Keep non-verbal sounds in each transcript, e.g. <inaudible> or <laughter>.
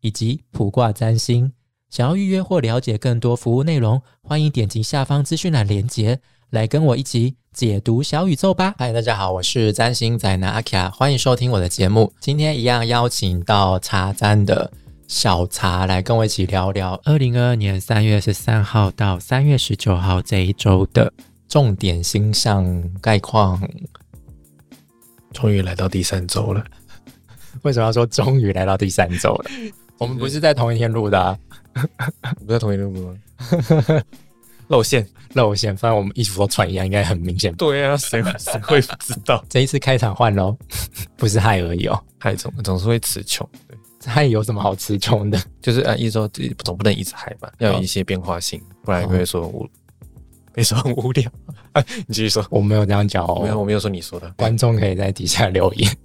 以及普卦占星。想要预约或了解更多服务内容，欢迎点击下方资讯栏连接，来跟我一起解读小宇宙吧。嗨，大家好，我是占星仔的阿卡，欢迎收听我的节目。今天一样邀请到茶占的小茶来跟我一起聊聊二零二二年三月十三号到三月十九号这一周的。重点星象概况，终于来到第三周了。为什么要说终于来到第三周了？我们不是在同一天录的，啊 <laughs> 不在同一天录吗？<laughs> 露馅，露馅。反正我们衣服都穿一样，应该很明显。对啊，谁谁会不知道？<laughs> 这一次开场换喽，不是害而已哦，嗨总总是会词穷。对，嗨有什么好词穷的？就是啊，一周总不能一直害吧，要有一些变化性，不然会说我。你说很无聊，你继续说。我没有这样讲哦，没有，我没有说你说的。观众可以在底下留言。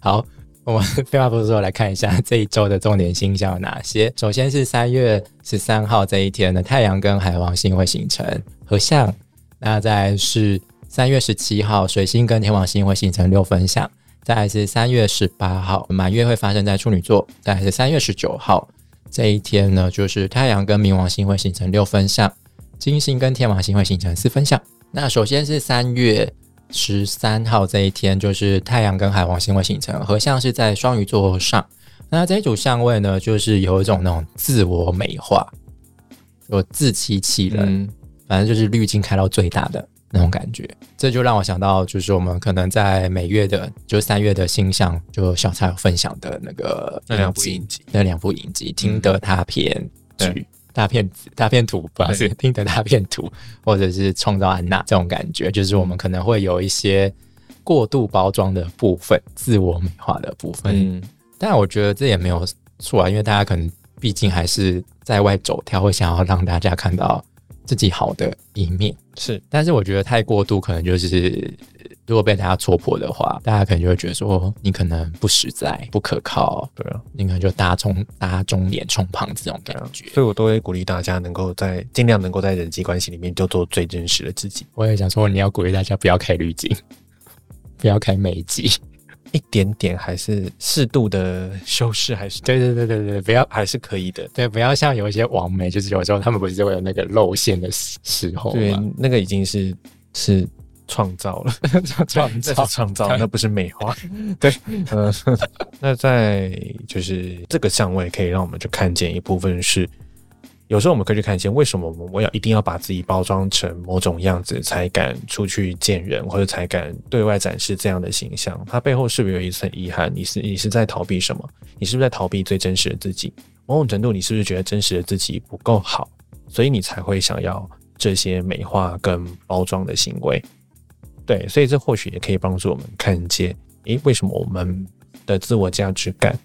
好，我们废话不多说，来看一下这一周的重点星象有哪些。<laughs> 首先是三月十三号这一天的太阳跟海王星会形成合相，那再是三月十七号水星跟天王星会形成六分相，再是三月十八号满月会发生在处女座，再是三月十九号这一天呢，就是太阳跟冥王星会形成六分相。金星跟天王星会形成四分相。那首先是三月十三号这一天，就是太阳跟海王星会形成合相，是在双鱼座上。那这一组相位呢，就是有一种那种自我美化，有自欺欺人，反正就是滤镜开到最大的那种感觉。这就让我想到，就是我们可能在每月的，就三月的星象，就小蔡有分享的那个那两部影集，那两部影集，听得他片剧。大片子、大片图，不是听的大片图，或者是创造安娜这种感觉，就是我们可能会有一些过度包装的部分、自我美化的部分。嗯，但我觉得这也没有错啊，因为大家可能毕竟还是在外走跳，会想要让大家看到自己好的一面。是，但是我觉得太过度，可能就是。如果被大家戳破的话，大家可能就会觉得说你可能不实在、不可靠，对啊，你可能就搭中搭中脸充胖子这种感觉。所以我都会鼓励大家能够在尽量能够在人际关系里面就做最真实的自己。我也想说，你要鼓励大家不要开滤镜，不要开美肌，一点点还是适度的修饰，还是对对对对对，不要还是可以的。对，不要像有一些网媒，就是有时候他们不是会有那个露馅的时候，对，那个已经是是。创造了，<laughs> 创造创造，那不是美化。<laughs> 对，呃，<laughs> 那在就是这个相位可以让我们去看见一部分是，有时候我们可以去看见为什么我们要一定要把自己包装成某种样子才敢出去见人，或者才敢对外展示这样的形象？它背后是不是有一层遗憾？你是你是在逃避什么？你是不是在逃避最真实的自己？某种程度，你是不是觉得真实的自己不够好，所以你才会想要这些美化跟包装的行为？对，所以这或许也可以帮助我们看见，诶，为什么我们的自我价值感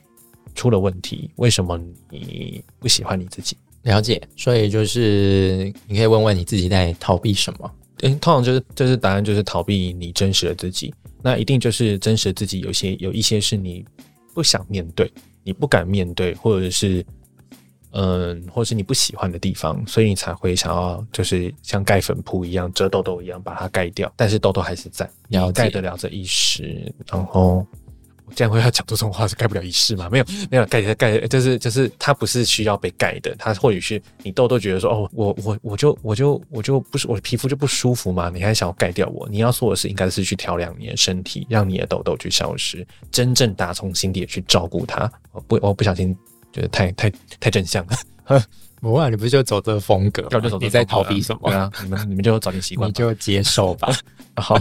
出了问题？为什么你不喜欢你自己？了解，所以就是你可以问问你自己在逃避什么？嗯，通常就是就是答案就是逃避你真实的自己。那一定就是真实的自己，有些有一些是你不想面对，你不敢面对，或者是。嗯，或是你不喜欢的地方，所以你才会想要，就是像盖粉扑一样，遮痘痘一样把它盖掉。但是痘痘还是在，你要盖得了这一时。然后这样会要讲出这种话是盖不了一世吗？没有，没有盖盖，就是就是它不是需要被盖的。它或许是你痘痘觉得说，哦，我我我就我就我就不是我的皮肤就不舒服嘛？你还想要盖掉我？你要做的是应该是去调养你的身体，让你的痘痘去消失，真正打从心底去照顾它。我不我不小心。觉得太太太正向了，<laughs> 不啊，你不是就走这个风格？你在逃避什么？对啊，你们你们就早点习惯，你就接受吧。<laughs> 好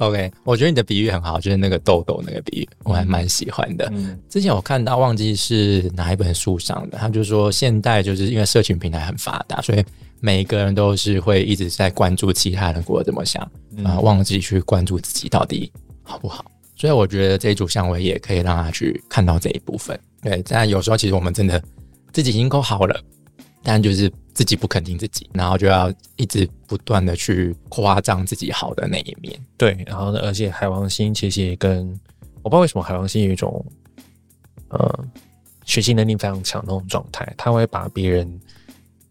，OK，我觉得你的比喻很好，就是那个豆豆那个比喻，我还蛮喜欢的。之前我看到忘记是哪一本书上的，他就说现代就是因为社群平台很发达，所以每一个人都是会一直在关注其他人过得怎么想啊，忘记去关注自己到底好不好。所以我觉得这一组相位也可以让他去看到这一部分。对，但有时候其实我们真的自己已经够好了，但就是自己不肯定自己，然后就要一直不断的去夸张自己好的那一面。对，然后呢，而且海王星其实也跟我不知道为什么海王星有一种呃学习能力非常强那种状态，他会把别人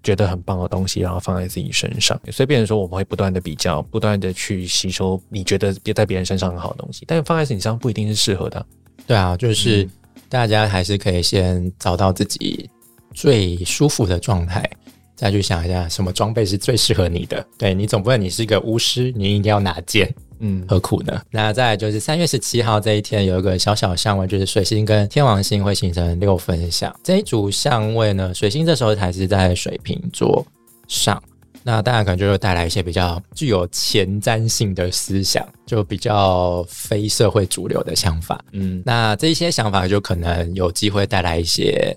觉得很棒的东西，然后放在自己身上，所以变成说我们会不断的比较，不断的去吸收你觉得别在别人身上很好的东西，但是放在自己身上不一定是适合的。对啊，就是嗯大家还是可以先找到自己最舒服的状态，再去想一下什么装备是最适合你的。对你总不能你是一个巫师，你一定要拿剑，嗯，何苦呢？那再来就是三月十七号这一天有一个小小相位，就是水星跟天王星会形成六分相。这一组相位呢，水星这时候还是在水瓶座上。那当然可能就会带来一些比较具有前瞻性的思想，就比较非社会主流的想法。嗯，那这一些想法就可能有机会带来一些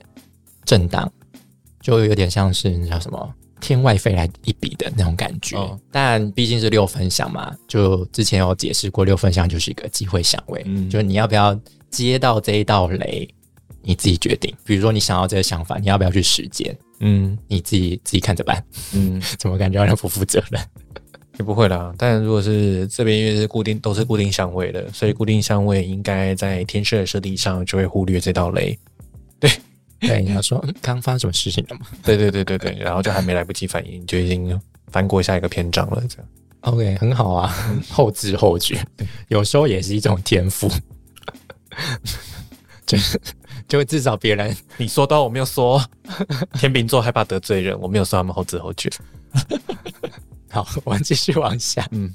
震荡，就有点像是那叫什么天外飞来一笔的那种感觉。哦但毕竟是六分相嘛，就之前有解释过，六分相就是一个机会相位，嗯就是你要不要接到这一道雷，你自己决定。比如说你想要这个想法，你要不要去实践，嗯你自己自己看着办。嗯，<laughs> 怎么感觉好像不负责任？也不会啦。但如果是这边因为是固定都是固定相位的，所以固定相位应该在天设的设定上就会忽略这道雷。对，你要说嗯刚发生什么事情了吗对对对对对，然后就还没来不及反应，就已经翻过下一个篇章了。这样，？OK，很好啊，后知后觉，有时候也是一种天赋。<laughs> 就是就至少别人你说到我没有说，天秤座害怕得罪人，我没有说他们后知后觉。<laughs> 好，我们继续往下。嗯，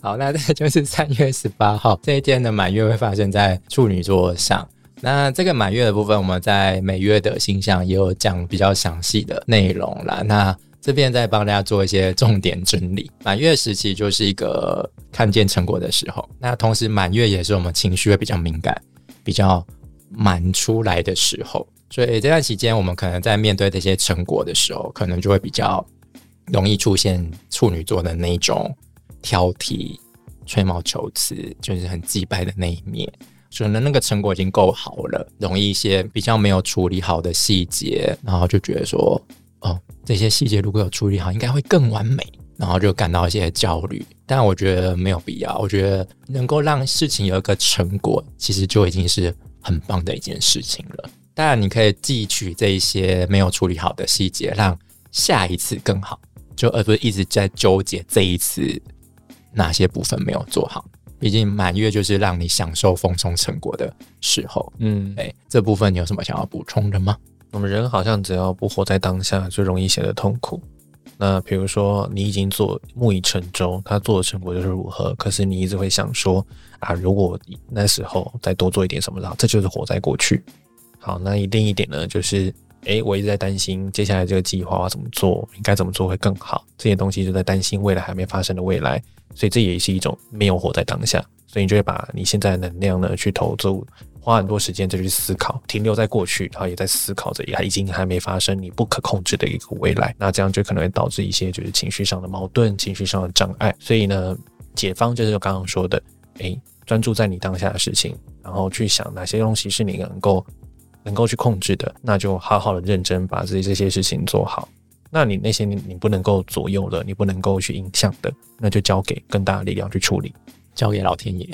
好，那这就是三月十八号这一天的满月会发生在处女座上。那这个满月的部分，我们在每月的星象也有讲比较详细的内容啦。那这边再帮大家做一些重点整理。满月时期就是一个看见成果的时候，那同时满月也是我们情绪会比较敏感、比较满出来的时候。所以这段期间，我们可能在面对这些成果的时候，可能就会比较容易出现处女座的那一种挑剔、吹毛求疵，就是很击败的那一面。可能那个成果已经够好了，容易一些比较没有处理好的细节，然后就觉得说，哦，这些细节如果有处理好，应该会更完美，然后就感到一些焦虑。但我觉得没有必要，我觉得能够让事情有一个成果，其实就已经是很棒的一件事情了。当然，你可以汲取这一些没有处理好的细节，让下一次更好，就而不是一直在纠结这一次哪些部分没有做好。毕竟满月就是让你享受丰收成果的时候。嗯，哎，这部分你有什么想要补充的吗？我们人好像只要不活在当下，就容易显得痛苦。那比如说，你已经做木已成舟，他做的成果就是如何，可是你一直会想说啊，如果那时候再多做一点什么然后，这就是活在过去。好，那一定一点呢，就是诶，我一直在担心接下来这个计划要怎么做，应该怎么做会更好，这些东西就在担心未来还没发生的未来，所以这也是一种没有活在当下，所以你就会把你现在的能量呢去投注花很多时间再去思考，停留在过去，然后也在思考着也已经还没发生你不可控制的一个未来，那这样就可能会导致一些就是情绪上的矛盾、情绪上的障碍。所以呢，解方就是刚刚说的，诶，专注在你当下的事情，然后去想哪些东西是你能够能够去控制的，那就好好的认真把自己这些事情做好。那你那些你你不能够左右的，你不能够去影响的，那就交给更大的力量去处理。交给老天爷、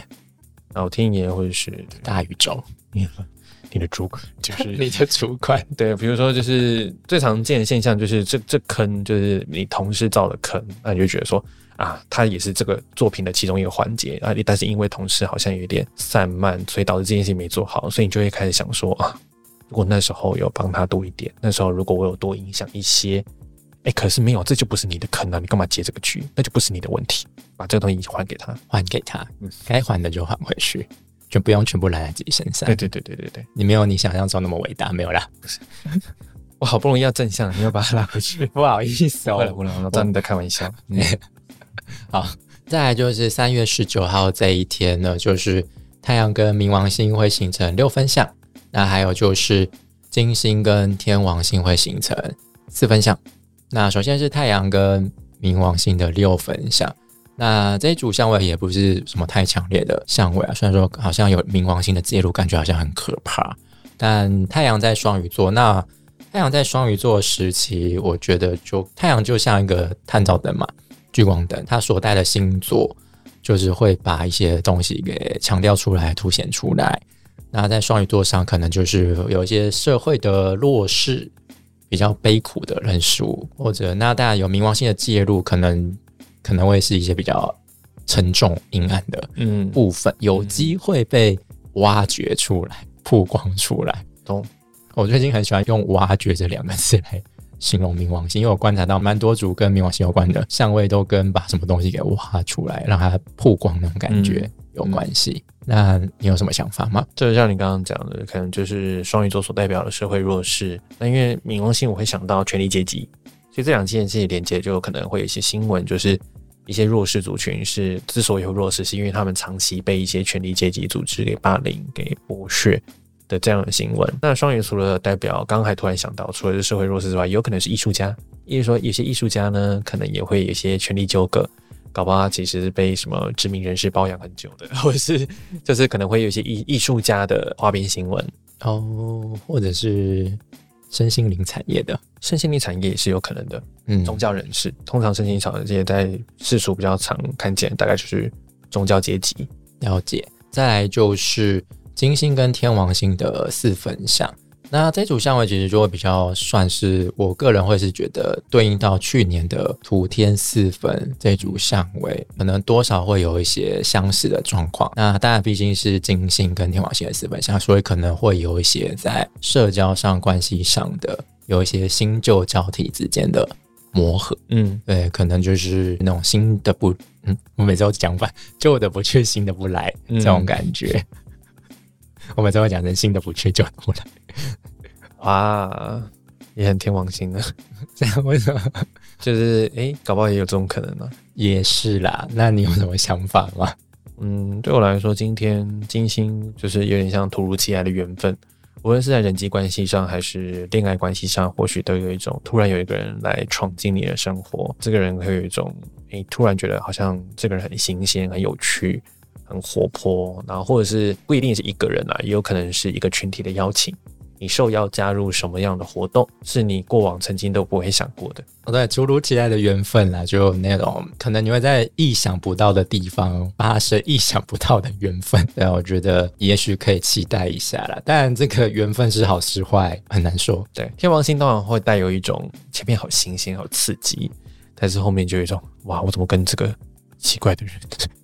老天爷或者是大宇宙，你 <laughs> 你的主管，就是 <laughs> 你的主管。对，比如说就是最常见的现象就是这这坑就是你同事造的坑，那你就觉得说啊，他也是这个作品的其中一个环节啊，但是因为同事好像有点散漫，所以导致这件事情没做好，所以你就会开始想说啊，如果那时候有帮他多一点，那时候如果我有多影响一些，哎，可是没有，这就不是你的坑啊，你干嘛接这个局？那就不是你的问题，把这个东西还给他。还给他嗯，该还的就还回去，就不用全部揽在自己身上对。对对对对对，你没有你想象中那么伟大，没有啦，<laughs> 我好不容易要正向，你又把他拉回去。<laughs> 不好意思不会了，不会了，我知道你在开玩笑。嗯 <laughs> 好，再来就是三月十九号这一天呢，就是太阳跟冥王星会形成六分相，那还有就是金星跟天王星会形成四分相。那首先是太阳跟冥王星的六分相，那这一组相位也不是什么太强烈的相位啊，虽然说好像有冥王星的介入，感觉好像很可怕，但太阳在双鱼座，那太阳在双鱼座时期，我觉得就太阳就像一个探照灯嘛，聚光灯，它所带的星座就是会把一些东西给强调出来、凸显出来。那在双鱼座上，可能就是有一些社会的弱势、比较悲苦的人数，或者那当然有冥王星的介入，可能可能会是一些比较沉重、阴暗的嗯，部分，有机会被挖掘出来、曝光出来。懂。我最近很喜欢用“挖掘”这两个字来形容冥王星，因为我观察到蛮多组跟冥王星有关的相位都跟把什么东西给挖出来，让它曝光那种感觉有关系。那你有什么想法吗？这就像你刚刚讲的，可能就是双鱼座所代表的社会弱势。那因为冥王星，我会想到权力阶级，所以这两件事情连接，就可能会有一些新闻，就是一些弱势族群是之所以有弱势，是因为他们长期被一些权力阶级组织给霸凌、给剥削的这样的新闻。那双鱼除了代表，刚刚还突然想到，除了是社会弱势之外，有可能是艺术家，因为说有些艺术家呢，可能也会有一些权力纠葛。搞不好他其实是被什么知名人士包养很久的，<laughs> 或者是就是可能会有一些艺艺术家的花边新闻，哦，或者是身心灵产业的，身心灵产业也是有可能的。嗯，宗教人士通常身心灵产业在世俗比较常看见，大概就是宗教阶级。了解。再来就是金星跟天王星的四分相。那这组相位其实就会比较算是我个人会是觉得对应到去年的土天四分这组相位，可能多少会有一些相似的状况。那当然毕竟是金星跟天王星的四分相，所以可能会有一些在社交上、关系上的有一些新旧交替之间的磨合。嗯，对，可能就是那种新的不，嗯，我每次都讲反，旧的不去，新的不来嗯这种感觉。<laughs> 我每次会讲成新的不去，旧的不来，哇，也很天王星的，<laughs> 这样为什么？就是诶，搞不好也有这种可能呢、也是啦，那你有什么想法吗？嗯，对我来说，今天金星就是有点像突如其来的缘分，无论是在人际关系上还是恋爱关系上，或许都有一种突然有一个人来闯进你的生活，这个人会有一种诶，突然觉得好像这个人很新鲜、很有趣、很活泼，然后或者是不一定是一个人啊，也有可能是一个群体的邀请。你受邀加入什么样的活动，是你过往曾经都不会想过的。哦，对，突如其来的缘分啦，就那种可能你会在意想不到的地方发生意想不到的缘分。对，我觉得也许可以期待一下啦。但这个缘分是好是坏很难说。对，天王星当然会带有一种前面好新鲜、好刺激，但是后面就有一种哇，我怎么跟这个奇怪的人、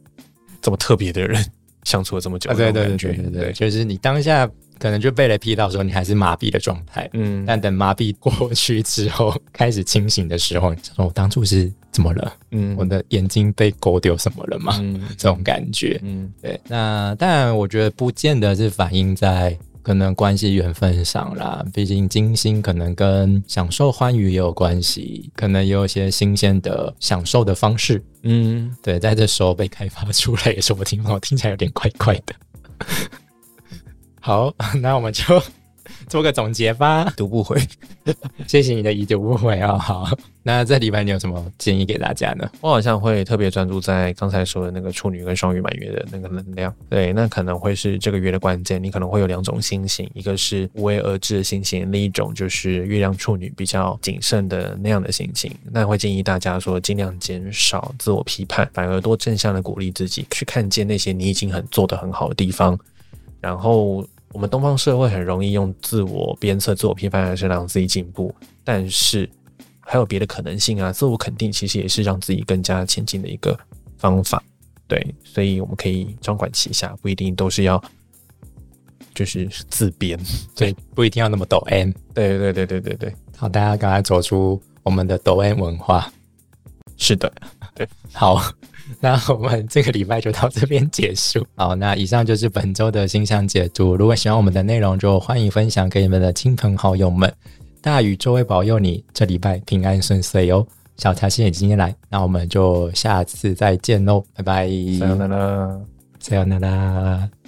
<laughs> 这么特别的人相处了这么久？啊，对对对对对，就是你当下可能就被雷劈到的时候，你还是麻痹的状态。嗯，但等麻痹过去之后，开始清醒的时候，你想说我当初是怎么了？嗯我的眼睛被勾丢什么了吗？嗯这种感觉。嗯对，那当然，我觉得不见得是反映在可能关系缘分上啦。毕竟金星可能跟享受欢愉也有关系，可能也有一些新鲜的享受的方式。嗯，对，在这时候被开发出来也说不定，我听起来有点怪怪的。好，那我们就 <laughs> 做个总结吧。读不回。<laughs> 谢谢你的已读不回啊、好，那这礼拜你有什么建议给大家呢？我好像会特别专注在刚才说的那个处女跟双鱼满月的那个能量，对，那可能会是这个月的关键。你可能会有两种心情，一个是无为而治的心情，另一种就是月亮处女比较谨慎的那样的心情。那会建议大家说，尽量减少自我批判，反而多正向的鼓励自己，去看见那些你已经很做得很好的地方。然后，我们东方社会很容易用自我鞭策、自我批判来是让自己进步，但是还有别的可能性啊。自我肯定其实也是让自己更加前进的一个方法。对，所以我们可以双管齐下，不一定都是要就是自编。对，不一定要那么抖 M。对对对对对对，好，大家赶快走出我们的抖 M 文化。是的，对好，那<laughs> 我们这个礼拜就到这边结束。<laughs> 好，那以上就是本周的星象解读。如果喜欢我们的内容，就欢迎分享给你们的亲朋好友们。大宇宙会保佑你这礼拜平安顺遂哦。小茶谢谢你今天来，那我们就下次再见喽，拜拜。さよなら。さよなら。